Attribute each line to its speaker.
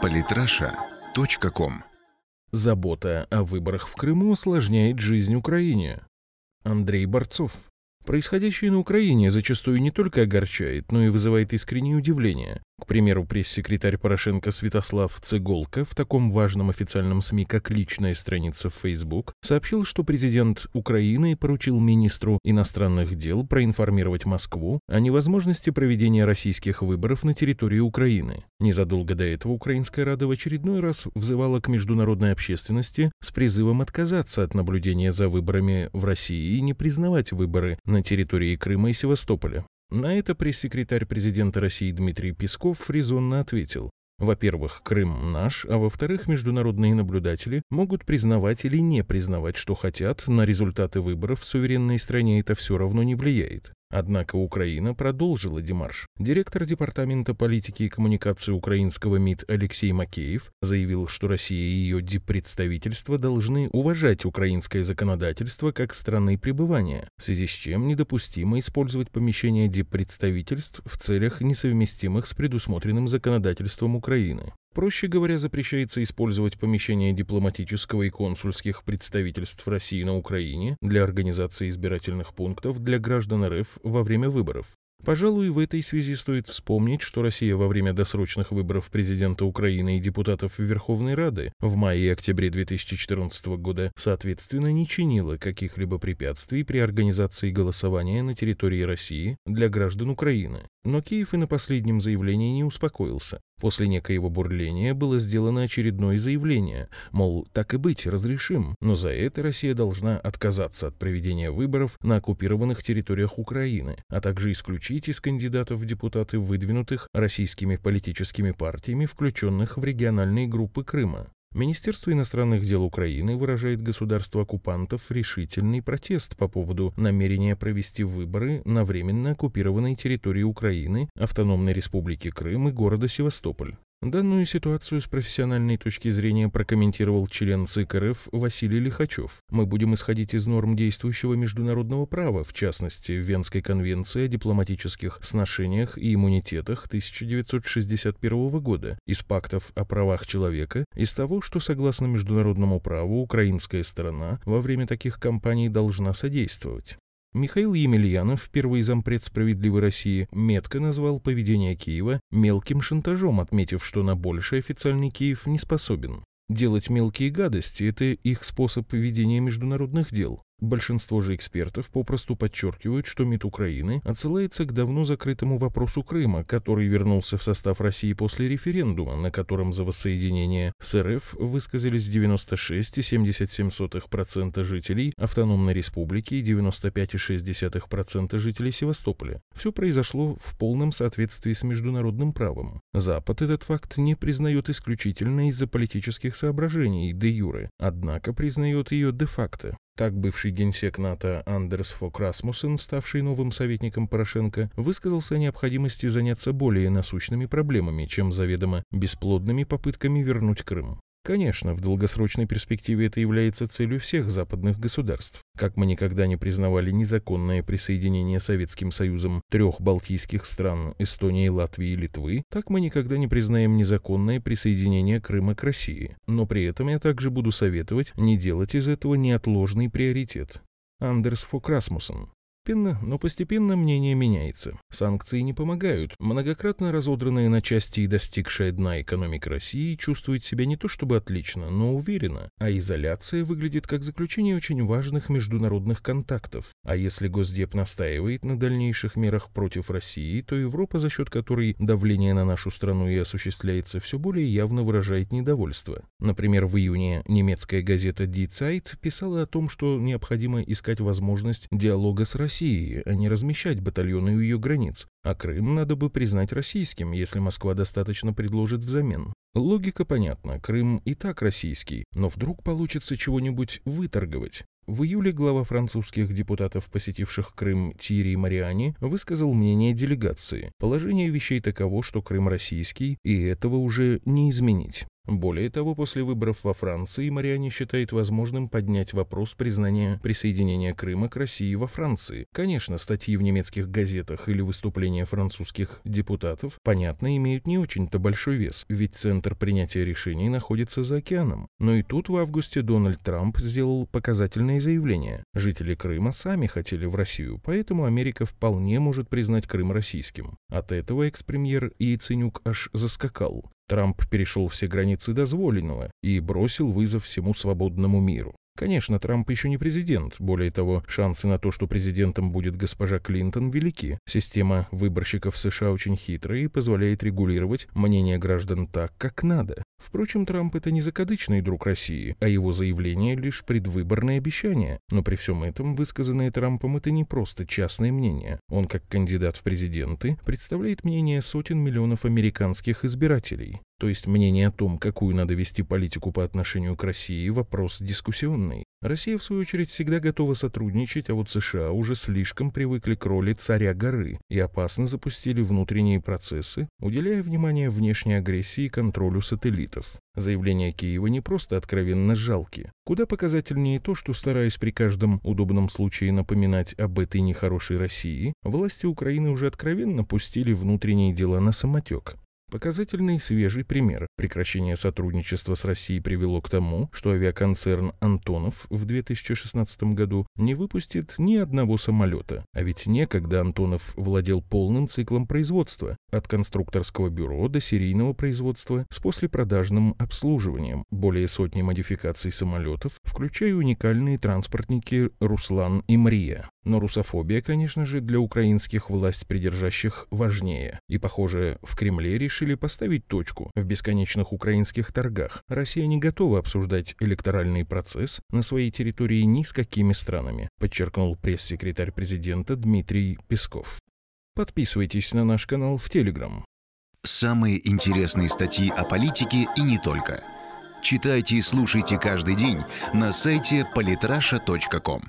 Speaker 1: Политраша.ком
Speaker 2: Забота о выборах в Крыму осложняет жизнь Украине. Андрей Борцов Происходящее на Украине зачастую не только огорчает, но и вызывает искреннее удивление. К примеру, пресс-секретарь Порошенко Святослав Цеголко в таком важном официальном СМИ, как личная страница в Facebook, сообщил, что президент Украины поручил министру иностранных дел проинформировать Москву о невозможности проведения российских выборов на территории Украины. Незадолго до этого Украинская Рада в очередной раз взывала к международной общественности с призывом отказаться от наблюдения за выборами в России и не признавать выборы на территории Крыма и Севастополя. На это пресс-секретарь президента России Дмитрий Песков резонно ответил. Во-первых, Крым наш, а во-вторых, международные наблюдатели могут признавать или не признавать, что хотят, на результаты выборов в суверенной стране это все равно не влияет. Однако Украина продолжила демарш. Директор Департамента политики и коммуникации украинского МИД Алексей Макеев заявил, что Россия и ее диппредставительство должны уважать украинское законодательство как страны пребывания, в связи с чем недопустимо использовать помещение диппредставительств в целях, несовместимых с предусмотренным законодательством Украины. Проще говоря, запрещается использовать помещения дипломатического и консульских представительств России на Украине для организации избирательных пунктов для граждан РФ во время выборов. Пожалуй, в этой связи стоит вспомнить, что Россия во время досрочных выборов президента Украины и депутатов Верховной Рады в мае и октябре 2014 года соответственно не чинила каких-либо препятствий при организации голосования на территории России для граждан Украины. Но Киев и на последнем заявлении не успокоился. После некоего бурления было сделано очередное заявление, мол, так и быть, разрешим, но за это Россия должна отказаться от проведения выборов на оккупированных территориях Украины, а также исключить из кандидатов в депутаты выдвинутых российскими политическими партиями, включенных в региональные группы Крыма. Министерство иностранных дел Украины выражает государству оккупантов решительный протест по поводу намерения провести выборы на временно оккупированной территории Украины, Автономной Республики Крым и города Севастополь. Данную ситуацию с профессиональной точки зрения прокомментировал член ЦИК РФ Василий Лихачев. Мы будем исходить из норм действующего международного права, в частности, Венской конвенции о дипломатических сношениях и иммунитетах 1961 года, из пактов о правах человека, из того, что согласно международному праву украинская сторона во время таких кампаний должна содействовать. Михаил Емельянов, первый зампред «Справедливой России», метко назвал поведение Киева мелким шантажом, отметив, что на большее официальный Киев не способен. Делать мелкие гадости – это их способ ведения международных дел. Большинство же экспертов попросту подчеркивают, что МИД Украины отсылается к давно закрытому вопросу Крыма, который вернулся в состав России после референдума, на котором за воссоединение с РФ высказались 96,77% жителей Автономной Республики и 95,6% жителей Севастополя. Все произошло в полном соответствии с международным правом. Запад этот факт не признает исключительно из-за политических соображений де юре, однако признает ее де-факто. Так бывший генсек НАТО Андерс Фок Расмуссен, ставший новым советником Порошенко, высказался о необходимости заняться более насущными проблемами, чем заведомо бесплодными попытками вернуть Крым. Конечно, в долгосрочной перспективе это является целью всех западных государств. Как мы никогда не признавали незаконное присоединение Советским Союзом трех балтийских стран Эстонии, Латвии и Литвы, так мы никогда не признаем незаконное присоединение Крыма к России. Но при этом я также буду советовать не делать из этого неотложный приоритет. Андерс Фок Расмуссен, Постепенно, но постепенно мнение меняется. Санкции не помогают. Многократно разодранная на части и достигшая дна экономика России чувствует себя не то чтобы отлично, но уверенно, а изоляция выглядит как заключение очень важных международных контактов. А если Госдеп настаивает на дальнейших мерах против России, то Европа, за счет которой давление на нашу страну и осуществляется, все более явно выражает недовольство. Например, в июне немецкая газета Die Zeit писала о том, что необходимо искать возможность диалога с Россией, России, а не размещать батальоны у ее границ, а Крым надо бы признать российским, если Москва достаточно предложит взамен. Логика понятна, Крым и так российский, но вдруг получится чего-нибудь выторговать. В июле глава французских депутатов, посетивших Крым Тири Мариани, высказал мнение делегации. Положение вещей таково, что Крым российский, и этого уже не изменить. Более того, после выборов во Франции Мариани считает возможным поднять вопрос признания присоединения Крыма к России во Франции. Конечно, статьи в немецких газетах или выступления французских депутатов, понятно, имеют не очень-то большой вес, ведь центр принятия решений находится за океаном. Но и тут в августе Дональд Трамп сделал показательное заявление. Жители Крыма сами хотели в Россию, поэтому Америка вполне может признать Крым российским. От этого экс-премьер Яценюк аж заскакал. Трамп перешел все границы дозволенного и бросил вызов всему свободному миру. Конечно, Трамп еще не президент. Более того, шансы на то, что президентом будет госпожа Клинтон, велики. Система выборщиков США очень хитрая и позволяет регулировать мнение граждан так, как надо. Впрочем, Трамп это не закадычный друг России, а его заявление лишь предвыборное обещание. Но при всем этом высказанное Трампом это не просто частное мнение. Он, как кандидат в президенты, представляет мнение сотен миллионов американских избирателей. То есть мнение о том, какую надо вести политику по отношению к России, вопрос дискуссионный. Россия, в свою очередь, всегда готова сотрудничать, а вот США уже слишком привыкли к роли царя горы и опасно запустили внутренние процессы, уделяя внимание внешней агрессии и контролю сателлитов. Заявления Киева не просто откровенно жалки. Куда показательнее то, что, стараясь при каждом удобном случае напоминать об этой нехорошей России, власти Украины уже откровенно пустили внутренние дела на самотек. Показательный свежий пример. Прекращение сотрудничества с Россией привело к тому, что авиаконцерн «Антонов» в 2016 году не выпустит ни одного самолета. А ведь некогда Антонов владел полным циклом производства, от конструкторского бюро до серийного производства с послепродажным обслуживанием, более сотни модификаций самолетов, включая уникальные транспортники «Руслан» и «Мрия». Но русофобия, конечно же, для украинских власть придержащих важнее. И, похоже, в Кремле решили поставить точку в бесконечных украинских торгах. Россия не готова обсуждать электоральный процесс на своей территории ни с какими странами, подчеркнул пресс-секретарь президента Дмитрий Песков. Подписывайтесь на наш канал в Телеграм.
Speaker 1: Самые интересные статьи о политике и не только. Читайте и слушайте каждый день на сайте polytrasha.com.